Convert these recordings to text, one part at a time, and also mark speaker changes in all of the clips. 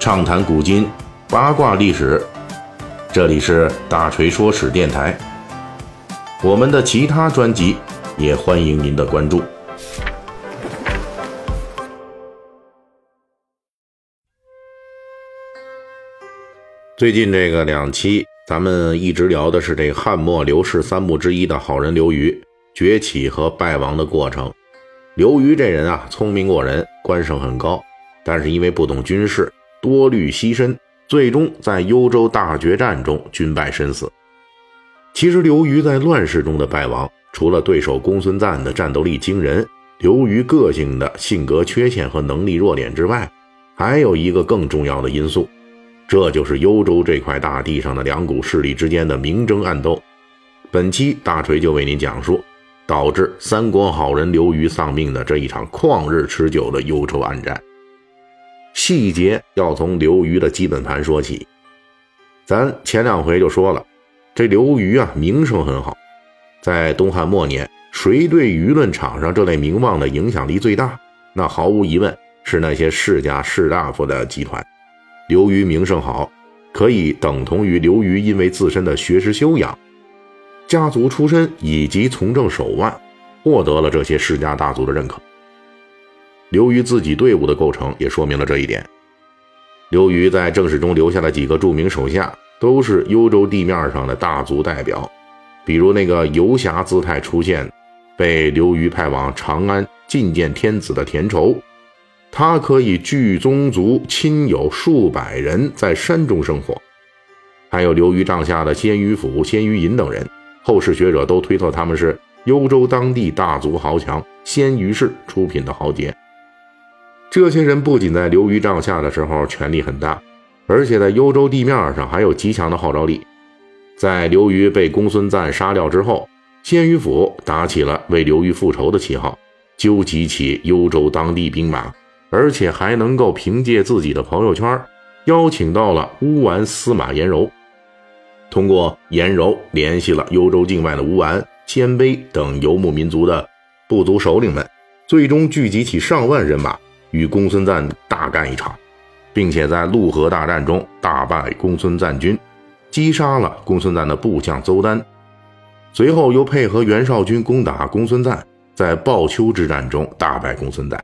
Speaker 1: 畅谈古今，八卦历史。这里是大锤说史电台。我们的其他专辑也欢迎您的关注。最近这个两期，咱们一直聊的是这汉末刘氏三墓之一的好人刘虞崛起和败亡的过程。刘虞这人啊，聪明过人，官声很高，但是因为不懂军事，多虑牺牲，最终在幽州大决战中军败身死。其实刘虞在乱世中的败亡，除了对手公孙瓒的战斗力惊人，刘虞个性的性格缺陷和能力弱点之外，还有一个更重要的因素，这就是幽州这块大地上的两股势力之间的明争暗斗。本期大锤就为您讲述。导致三国好人刘虞丧命的这一场旷日持久的幽州暗战，细节要从刘瑜的基本盘说起。咱前两回就说了，这刘瑜啊名声很好，在东汉末年，谁对舆论场上这类名望的影响力最大？那毫无疑问是那些世家士大夫的集团。刘瑜名声好，可以等同于刘瑜因为自身的学识修养。家族出身以及从政手腕，获得了这些世家大族的认可。刘虞自己队伍的构成也说明了这一点。刘虞在正史中留下的几个著名手下，都是幽州地面上的大族代表，比如那个游侠姿态出现，被刘虞派往长安觐见天子的田畴，他可以聚宗族亲友数百人在山中生活。还有刘虞帐下的鲜于府、鲜于尹等人。后世学者都推测他们是幽州当地大族豪强鲜于氏出品的豪杰。这些人不仅在刘虞帐下的时候权力很大，而且在幽州地面上还有极强的号召力。在刘虞被公孙瓒杀掉之后，鲜于府打起了为刘虞复仇的旗号，纠集起幽州当地兵马，而且还能够凭借自己的朋友圈，邀请到了乌丸司马颜柔。通过颜柔联系了幽州境外的乌丸、鲜卑等游牧民族的部族首领们，最终聚集起上万人马与公孙瓒大干一场，并且在陆河大战中大败公孙瓒军，击杀了公孙瓒的部将邹丹。随后又配合袁绍军攻打公孙瓒，在鲍丘之战中大败公孙瓒。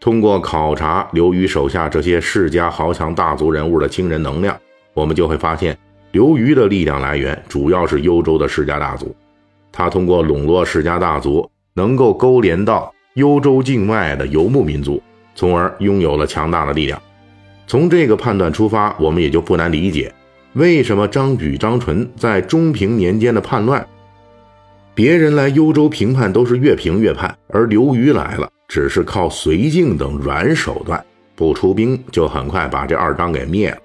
Speaker 1: 通过考察刘虞手下这些世家豪强大族人物的惊人能量。我们就会发现，刘虞的力量来源主要是幽州的世家大族。他通过笼络世家大族，能够勾连到幽州境外的游牧民族，从而拥有了强大的力量。从这个判断出发，我们也就不难理解，为什么张举、张纯在中平年间的叛乱，别人来幽州平叛都是越平越叛，而刘虞来了，只是靠绥靖等软手段，不出兵就很快把这二张给灭了。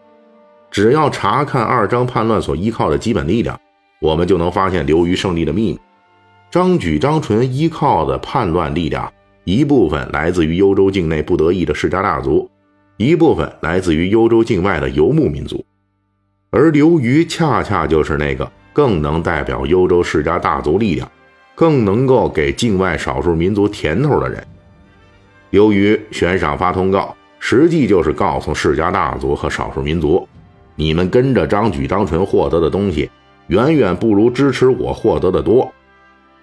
Speaker 1: 只要查看二张叛乱所依靠的基本力量，我们就能发现刘虞胜利的秘密。张举、张纯依靠的叛乱力量，一部分来自于幽州境内不得已的世家大族，一部分来自于幽州境外的游牧民族。而刘虞恰恰就是那个更能代表幽州世家大族力量，更能够给境外少数民族甜头的人。刘虞悬赏发通告，实际就是告诉世家大族和少数民族。你们跟着张举、张纯获得的东西，远远不如支持我获得的多。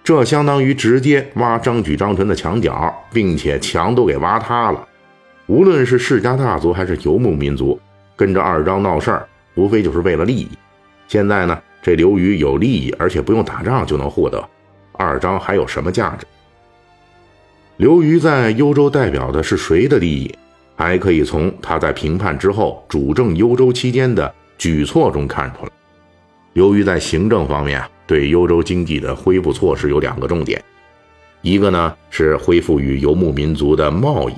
Speaker 1: 这相当于直接挖张举、张纯的墙角，并且墙都给挖塌了。无论是世家大族还是游牧民族，跟着二张闹事儿，无非就是为了利益。现在呢，这刘虞有利益，而且不用打仗就能获得，二张还有什么价值？刘虞在幽州代表的是谁的利益？还可以从他在平叛之后主政幽州期间的举措中看出来。由于在行政方面啊，对幽州经济的恢复措施有两个重点，一个呢是恢复与游牧民族的贸易，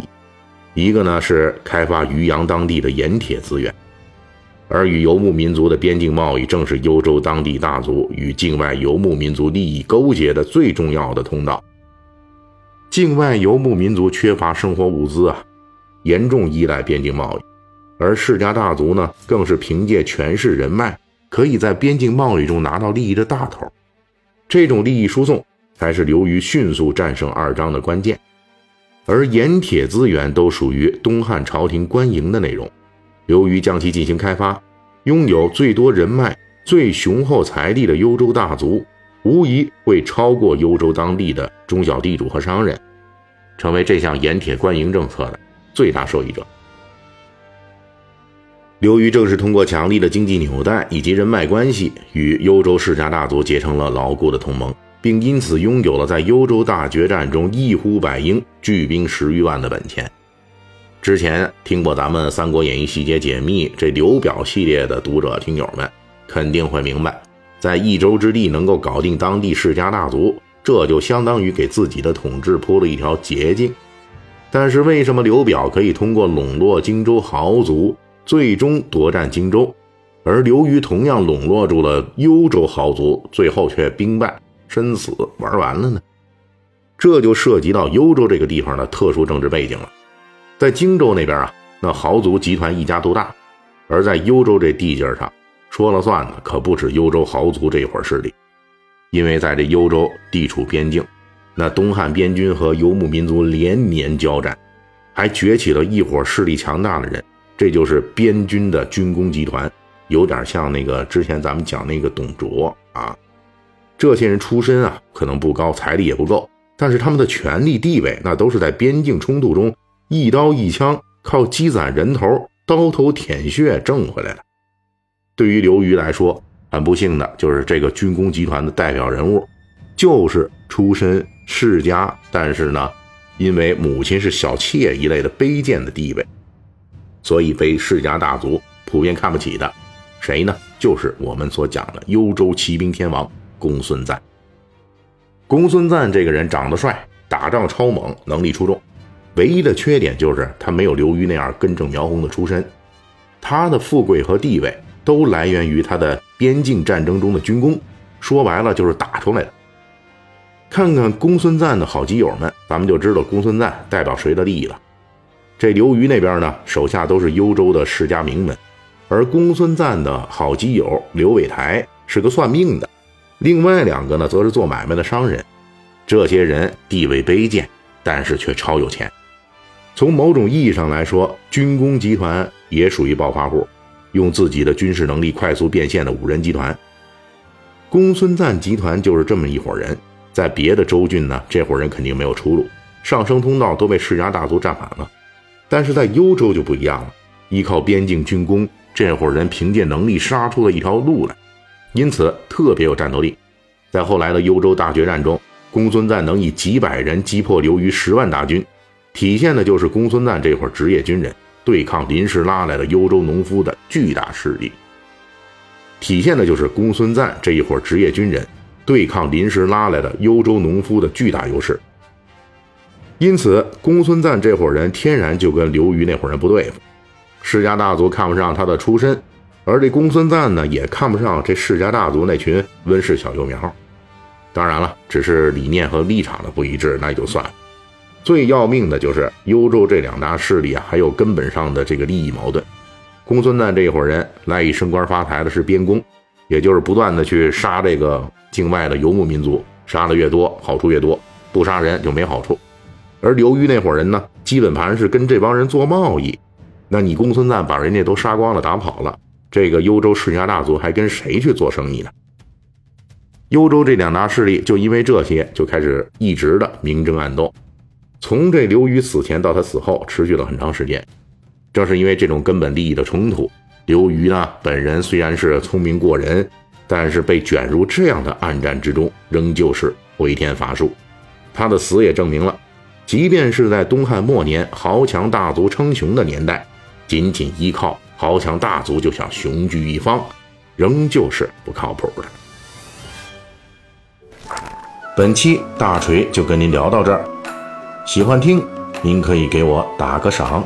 Speaker 1: 一个呢是开发渔阳当地的盐铁资源。而与游牧民族的边境贸易，正是幽州当地大族与境外游牧民族利益勾结的最重要的通道。境外游牧民族缺乏生活物资啊。严重依赖边境贸易，而世家大族呢，更是凭借权势人脉，可以在边境贸易中拿到利益的大头。这种利益输送才是刘虞迅速战胜二张的关键。而盐铁资源都属于东汉朝廷官营的内容。刘虞将其进行开发，拥有最多人脉、最雄厚财力的幽州大族，无疑会超过幽州当地的中小地主和商人，成为这项盐铁官营政策的最大受益者。刘瑜正是通过强力的经济纽带以及人脉关系，与幽州世家大族结成了牢固的同盟，并因此拥有了在幽州大决战中一呼百应、聚兵十余万的本钱。之前听过咱们《三国演义》细节解密这刘表系列的读者听友们，肯定会明白，在一州之地能够搞定当地世家大族，这就相当于给自己的统治铺了一条捷径。但是为什么刘表可以通过笼络荆州豪族？最终夺占荆州，而刘虞同样笼络住了幽州豪族，最后却兵败身死，玩完了呢？这就涉及到幽州这个地方的特殊政治背景了。在荆州那边啊，那豪族集团一家独大；而在幽州这地界上，说了算的可不止幽州豪族这一伙势力，因为在这幽州地处边境，那东汉边军和游牧民族连年交战，还崛起了一伙势力强大的人。这就是边军的军工集团，有点像那个之前咱们讲那个董卓啊。这些人出身啊，可能不高，财力也不够，但是他们的权力地位，那都是在边境冲突中一刀一枪，靠积攒人头、刀头舔血挣回来的。对于刘虞来说，很不幸的就是这个军工集团的代表人物，就是出身世家，但是呢，因为母亲是小妾一类的卑贱的地位。所以被世家大族普遍看不起的，谁呢？就是我们所讲的幽州骑兵天王公孙瓒。公孙瓒这个人长得帅，打仗超猛，能力出众，唯一的缺点就是他没有刘虞那样根正苗红的出身。他的富贵和地位都来源于他的边境战争中的军功，说白了就是打出来的。看看公孙瓒的好基友们，咱们就知道公孙瓒代表谁的利益了。这刘虞那边呢，手下都是幽州的世家名门，而公孙瓒的好基友刘伟台是个算命的，另外两个呢，则是做买卖的商人。这些人地位卑贱，但是却超有钱。从某种意义上来说，军工集团也属于暴发户，用自己的军事能力快速变现的五人集团。公孙瓒集团就是这么一伙人，在别的州郡呢，这伙人肯定没有出路，上升通道都被世家大族占满了。但是在幽州就不一样了，依靠边境军功，这伙人凭借能力杀出了一条路来，因此特别有战斗力。在后来的幽州大决战中，公孙瓒能以几百人击破刘虞十万大军，体现的就是公孙瓒这伙职业军人对抗临时拉来的幽州农夫的巨大势力。体现的就是公孙瓒这一伙职业军人对抗临时拉来的幽州农夫的巨大优势。因此，公孙瓒这伙人天然就跟刘虞那伙人不对付。世家大族看不上他的出身，而这公孙瓒呢，也看不上这世家大族那群温室小幼苗。当然了，只是理念和立场的不一致，那也就算了。最要命的就是幽州这两大势力啊，还有根本上的这个利益矛盾。公孙瓒这一伙人赖以升官发财的是边工，也就是不断的去杀这个 境外的游牧民族，杀的越多，好处越多；不杀人就没好处。而刘虞那伙人呢，基本盘是跟这帮人做贸易。那你公孙瓒把人家都杀光了，打跑了，这个幽州世家大族还跟谁去做生意呢？幽州这两大势力就因为这些就开始一直的明争暗斗，从这刘虞死前到他死后，持续了很长时间。正是因为这种根本利益的冲突，刘虞呢本人虽然是聪明过人，但是被卷入这样的暗战之中，仍旧是回天乏术。他的死也证明了。即便是在东汉末年豪强大族称雄的年代，仅仅依靠豪强大族就想雄踞一方，仍旧是不靠谱的。本期大锤就跟您聊到这儿，喜欢听您可以给我打个赏。